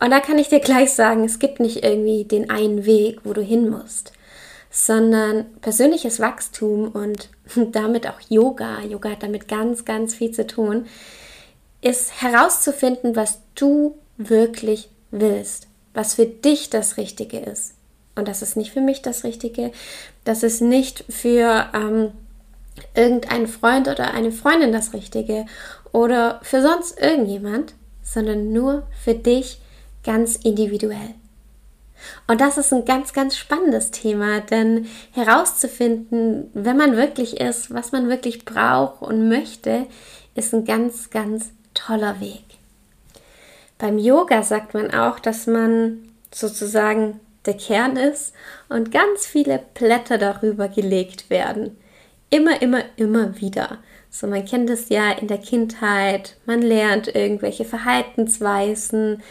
Und da kann ich dir gleich sagen, es gibt nicht irgendwie den einen Weg, wo du hin musst, sondern persönliches Wachstum und damit auch Yoga, Yoga hat damit ganz, ganz viel zu tun, ist herauszufinden, was du wirklich willst, was für dich das Richtige ist. Und das ist nicht für mich das Richtige, das ist nicht für ähm, irgendeinen Freund oder eine Freundin das Richtige oder für sonst irgendjemand, sondern nur für dich ganz individuell. Und das ist ein ganz, ganz spannendes Thema, denn herauszufinden, wenn man wirklich ist, was man wirklich braucht und möchte, ist ein ganz, ganz toller Weg. Beim Yoga sagt man auch, dass man sozusagen der Kern ist und ganz viele Blätter darüber gelegt werden. Immer, immer, immer wieder. So, man kennt es ja in der Kindheit, man lernt irgendwelche Verhaltensweisen,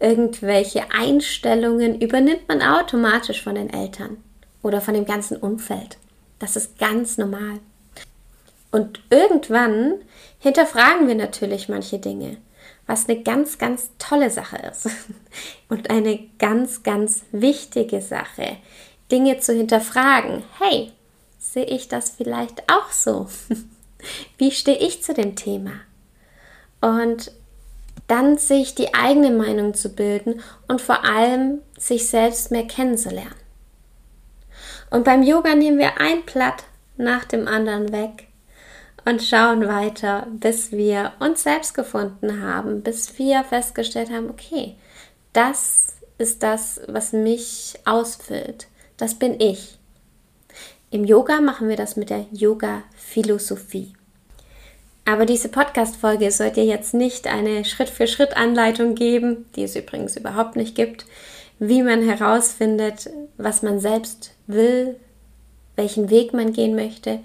irgendwelche Einstellungen übernimmt man automatisch von den Eltern oder von dem ganzen Umfeld. Das ist ganz normal. Und irgendwann hinterfragen wir natürlich manche Dinge, was eine ganz, ganz tolle Sache ist. Und eine ganz, ganz wichtige Sache, Dinge zu hinterfragen. Hey, sehe ich das vielleicht auch so? Wie stehe ich zu dem Thema? Und dann sich die eigene Meinung zu bilden und vor allem sich selbst mehr kennenzulernen. Und beim Yoga nehmen wir ein Blatt nach dem anderen weg und schauen weiter, bis wir uns selbst gefunden haben, bis wir festgestellt haben, okay, das ist das, was mich ausfüllt. Das bin ich. Im Yoga machen wir das mit der Yoga-Philosophie. Aber diese Podcast-Folge soll dir jetzt nicht eine Schritt-für-Schritt-Anleitung geben, die es übrigens überhaupt nicht gibt, wie man herausfindet, was man selbst will, welchen Weg man gehen möchte,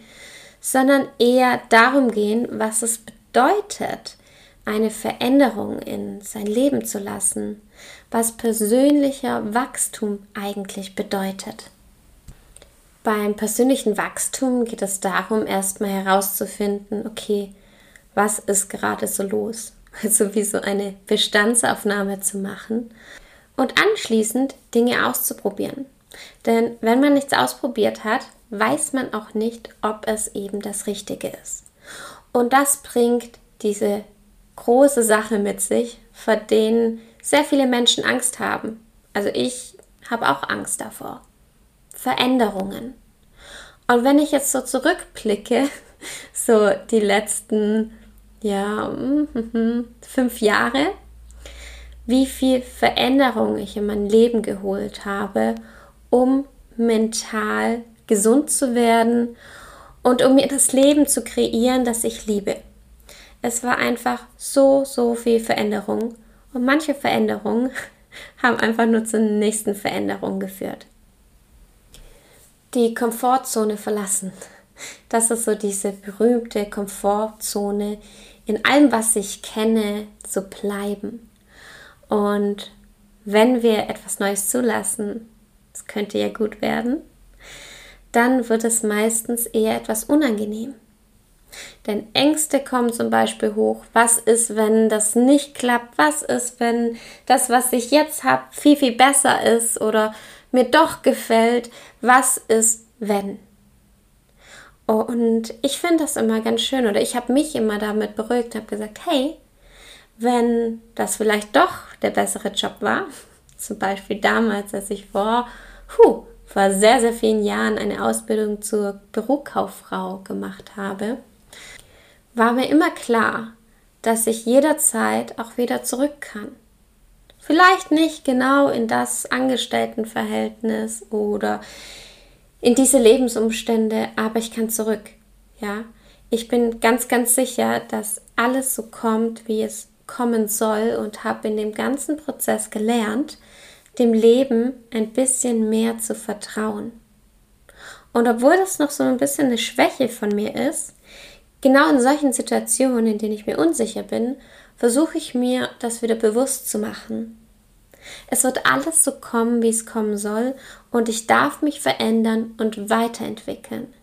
sondern eher darum gehen, was es bedeutet, eine Veränderung in sein Leben zu lassen, was persönlicher Wachstum eigentlich bedeutet. Beim persönlichen Wachstum geht es darum, erstmal herauszufinden, okay, was ist gerade so los. Also wie so eine Bestandsaufnahme zu machen und anschließend Dinge auszuprobieren. Denn wenn man nichts ausprobiert hat, weiß man auch nicht, ob es eben das Richtige ist. Und das bringt diese große Sache mit sich, vor denen sehr viele Menschen Angst haben. Also ich habe auch Angst davor. Veränderungen. Und wenn ich jetzt so zurückblicke, so die letzten ja, mm, fünf Jahre, wie viel Veränderung ich in mein Leben geholt habe, um mental gesund zu werden und um mir das Leben zu kreieren, das ich liebe. Es war einfach so, so viel Veränderung und manche Veränderungen haben einfach nur zur nächsten Veränderung geführt. Die Komfortzone verlassen. Das ist so diese berühmte Komfortzone, in allem, was ich kenne, zu bleiben. Und wenn wir etwas Neues zulassen, es könnte ja gut werden, dann wird es meistens eher etwas unangenehm. Denn Ängste kommen zum Beispiel hoch. Was ist, wenn das nicht klappt? Was ist, wenn das, was ich jetzt habe, viel, viel besser ist oder mir doch gefällt? Was ist, wenn? Und ich finde das immer ganz schön oder ich habe mich immer damit beruhigt, habe gesagt, hey, wenn das vielleicht doch der bessere Job war, zum Beispiel damals, als ich vor, puh, vor sehr, sehr vielen Jahren eine Ausbildung zur Bürokauffrau gemacht habe, war mir immer klar, dass ich jederzeit auch wieder zurück kann. Vielleicht nicht genau in das Angestelltenverhältnis oder in diese Lebensumstände, aber ich kann zurück. Ja, ich bin ganz, ganz sicher, dass alles so kommt, wie es kommen soll und habe in dem ganzen Prozess gelernt, dem Leben ein bisschen mehr zu vertrauen. Und obwohl das noch so ein bisschen eine Schwäche von mir ist, genau in solchen Situationen, in denen ich mir unsicher bin, versuche ich mir das wieder bewusst zu machen. Es wird alles so kommen, wie es kommen soll, und ich darf mich verändern und weiterentwickeln.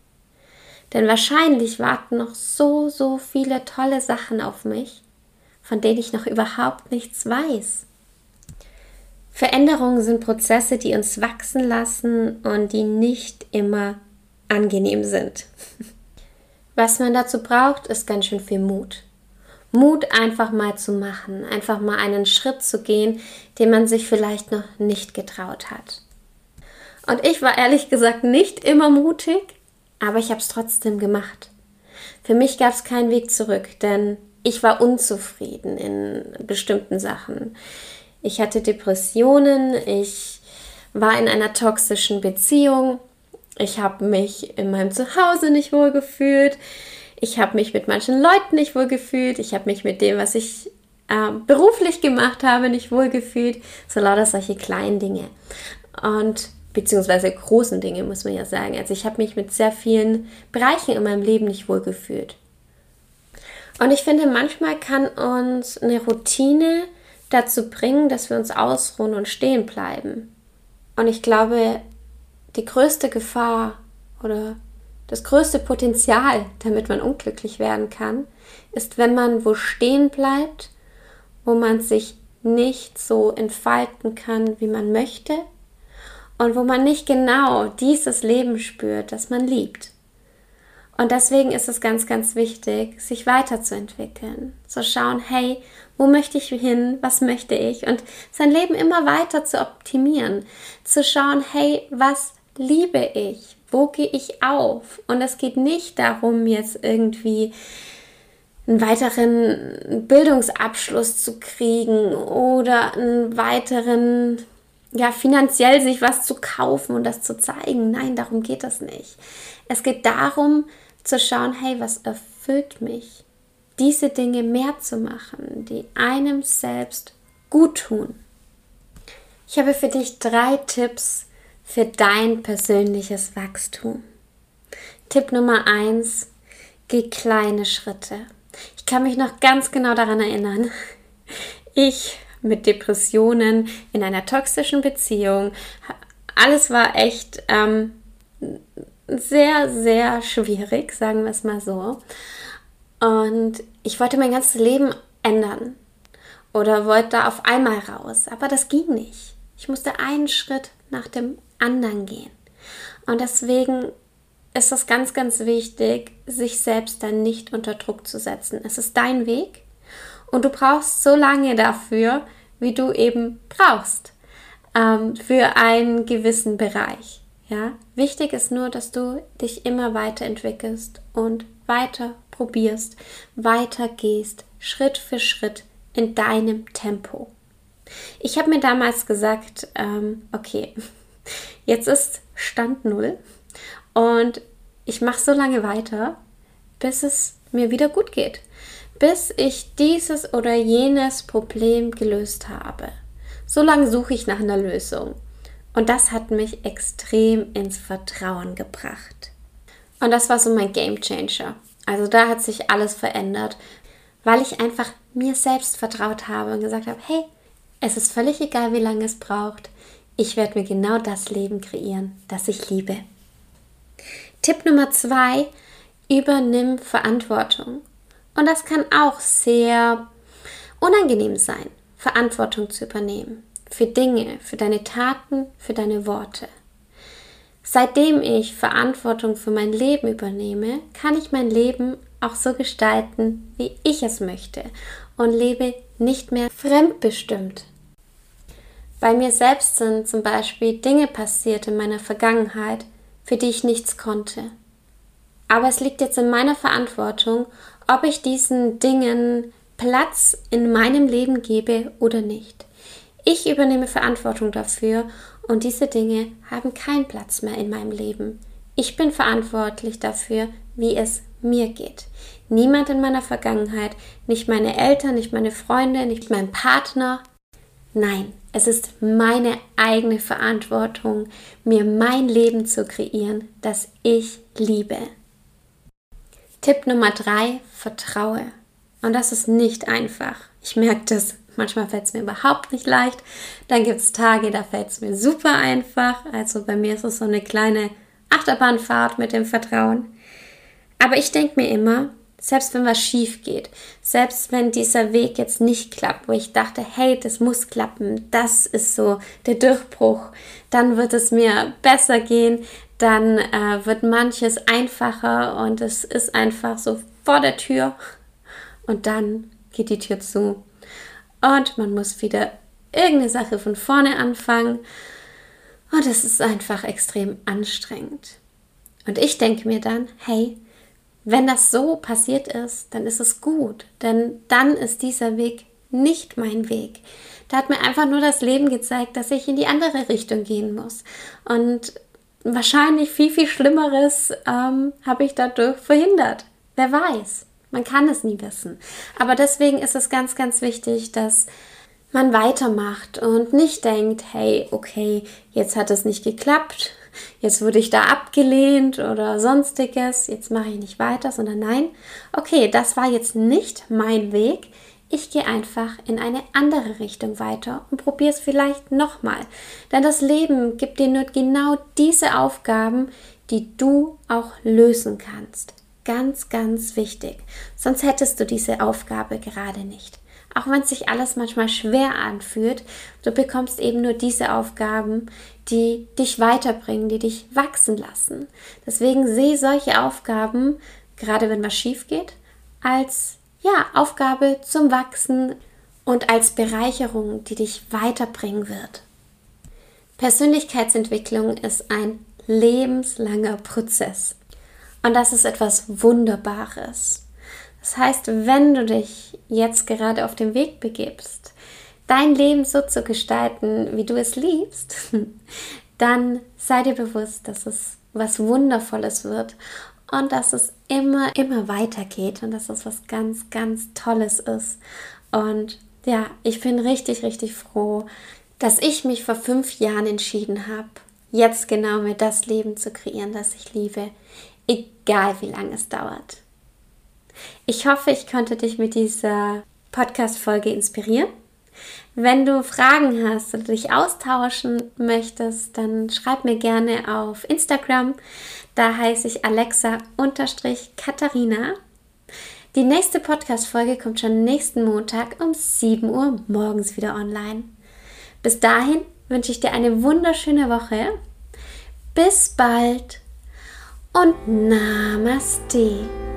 Denn wahrscheinlich warten noch so, so viele tolle Sachen auf mich, von denen ich noch überhaupt nichts weiß. Veränderungen sind Prozesse, die uns wachsen lassen und die nicht immer angenehm sind. Was man dazu braucht, ist ganz schön viel Mut. Mut einfach mal zu machen, einfach mal einen Schritt zu gehen, den man sich vielleicht noch nicht getraut hat. Und ich war ehrlich gesagt nicht immer mutig, aber ich habe es trotzdem gemacht. Für mich gab es keinen Weg zurück, denn ich war unzufrieden in bestimmten Sachen. Ich hatte Depressionen, ich war in einer toxischen Beziehung, ich habe mich in meinem Zuhause nicht wohl gefühlt, ich habe mich mit manchen Leuten nicht wohl gefühlt, ich habe mich mit dem, was ich äh, beruflich gemacht habe, nicht wohl gefühlt, so lauter solche kleinen Dinge. Und beziehungsweise großen Dinge, muss man ja sagen. Also ich habe mich mit sehr vielen Bereichen in meinem Leben nicht wohl gefühlt. Und ich finde, manchmal kann uns eine Routine dazu bringen, dass wir uns ausruhen und stehen bleiben. Und ich glaube, die größte Gefahr oder das größte Potenzial, damit man unglücklich werden kann, ist, wenn man wo stehen bleibt, wo man sich nicht so entfalten kann, wie man möchte und wo man nicht genau dieses Leben spürt, das man liebt. Und deswegen ist es ganz, ganz wichtig, sich weiterzuentwickeln. Zu schauen, hey, wo möchte ich hin? Was möchte ich? Und sein Leben immer weiter zu optimieren. Zu schauen, hey, was liebe ich? Wo gehe ich auf? Und es geht nicht darum, jetzt irgendwie einen weiteren Bildungsabschluss zu kriegen oder einen weiteren ja, finanziell sich was zu kaufen und das zu zeigen. Nein, darum geht es nicht. Es geht darum zu schauen, hey, was erfüllt mich? Diese Dinge mehr zu machen, die einem selbst gut tun. Ich habe für dich drei Tipps für dein persönliches Wachstum. Tipp Nummer eins: geh kleine Schritte. Ich kann mich noch ganz genau daran erinnern. Ich mit Depressionen, in einer toxischen Beziehung. Alles war echt ähm, sehr, sehr schwierig, sagen wir es mal so. Und ich wollte mein ganzes Leben ändern oder wollte da auf einmal raus, aber das ging nicht. Ich musste einen Schritt nach dem anderen gehen. Und deswegen ist es ganz, ganz wichtig, sich selbst dann nicht unter Druck zu setzen. Es ist dein Weg und du brauchst so lange dafür, wie du eben brauchst ähm, für einen gewissen Bereich. Ja, wichtig ist nur, dass du dich immer weiterentwickelst und weiter probierst, weiter gehst, Schritt für Schritt in deinem Tempo. Ich habe mir damals gesagt, ähm, okay, jetzt ist Stand null und ich mache so lange weiter, bis es mir wieder gut geht bis ich dieses oder jenes Problem gelöst habe. So lange suche ich nach einer Lösung. Und das hat mich extrem ins Vertrauen gebracht. Und das war so mein Game Changer. Also da hat sich alles verändert, weil ich einfach mir selbst vertraut habe und gesagt habe, hey, es ist völlig egal, wie lange es braucht. Ich werde mir genau das Leben kreieren, das ich liebe. Tipp Nummer zwei, übernimm Verantwortung. Und das kann auch sehr unangenehm sein, Verantwortung zu übernehmen. Für Dinge, für deine Taten, für deine Worte. Seitdem ich Verantwortung für mein Leben übernehme, kann ich mein Leben auch so gestalten, wie ich es möchte und lebe nicht mehr fremdbestimmt. Bei mir selbst sind zum Beispiel Dinge passiert in meiner Vergangenheit, für die ich nichts konnte. Aber es liegt jetzt in meiner Verantwortung, ob ich diesen Dingen Platz in meinem Leben gebe oder nicht. Ich übernehme Verantwortung dafür und diese Dinge haben keinen Platz mehr in meinem Leben. Ich bin verantwortlich dafür, wie es mir geht. Niemand in meiner Vergangenheit, nicht meine Eltern, nicht meine Freunde, nicht mein Partner. Nein, es ist meine eigene Verantwortung, mir mein Leben zu kreieren, das ich liebe. Tipp Nummer drei, vertraue. Und das ist nicht einfach. Ich merke das. Manchmal fällt es mir überhaupt nicht leicht. Dann gibt es Tage, da fällt es mir super einfach. Also bei mir ist es so eine kleine Achterbahnfahrt mit dem Vertrauen. Aber ich denke mir immer, selbst wenn was schief geht, selbst wenn dieser Weg jetzt nicht klappt, wo ich dachte, hey, das muss klappen, das ist so der Durchbruch, dann wird es mir besser gehen, dann äh, wird manches einfacher und es ist einfach so vor der Tür und dann geht die Tür zu. Und man muss wieder irgendeine Sache von vorne anfangen. Und es ist einfach extrem anstrengend. Und ich denke mir dann, hey, wenn das so passiert ist, dann ist es gut, denn dann ist dieser Weg nicht mein Weg. Da hat mir einfach nur das Leben gezeigt, dass ich in die andere Richtung gehen muss. Und wahrscheinlich viel, viel Schlimmeres ähm, habe ich dadurch verhindert. Wer weiß. Man kann es nie wissen. Aber deswegen ist es ganz, ganz wichtig, dass man weitermacht und nicht denkt, hey, okay, jetzt hat es nicht geklappt, jetzt wurde ich da abgelehnt oder sonstiges, jetzt mache ich nicht weiter, sondern nein, okay, das war jetzt nicht mein Weg. Ich gehe einfach in eine andere Richtung weiter und probiere es vielleicht nochmal. Denn das Leben gibt dir nur genau diese Aufgaben, die du auch lösen kannst. Ganz, ganz wichtig. Sonst hättest du diese Aufgabe gerade nicht. Auch wenn sich alles manchmal schwer anfühlt, du bekommst eben nur diese Aufgaben, die dich weiterbringen, die dich wachsen lassen. Deswegen sehe solche Aufgaben, gerade wenn was schief geht, als ja, Aufgabe zum Wachsen und als Bereicherung, die dich weiterbringen wird. Persönlichkeitsentwicklung ist ein lebenslanger Prozess. Und das ist etwas Wunderbares. Das heißt, wenn du dich jetzt gerade auf den Weg begibst, dein Leben so zu gestalten, wie du es liebst, dann sei dir bewusst, dass es was Wundervolles wird und dass es immer, immer weitergeht und dass es was ganz, ganz Tolles ist. Und ja, ich bin richtig, richtig froh, dass ich mich vor fünf Jahren entschieden habe, jetzt genau mir das Leben zu kreieren, das ich liebe, egal wie lange es dauert. Ich hoffe, ich konnte dich mit dieser Podcast-Folge inspirieren. Wenn du Fragen hast oder dich austauschen möchtest, dann schreib mir gerne auf Instagram. Da heiße ich Alexa-Katharina. Die nächste Podcast-Folge kommt schon nächsten Montag um 7 Uhr morgens wieder online. Bis dahin wünsche ich dir eine wunderschöne Woche. Bis bald und Namaste.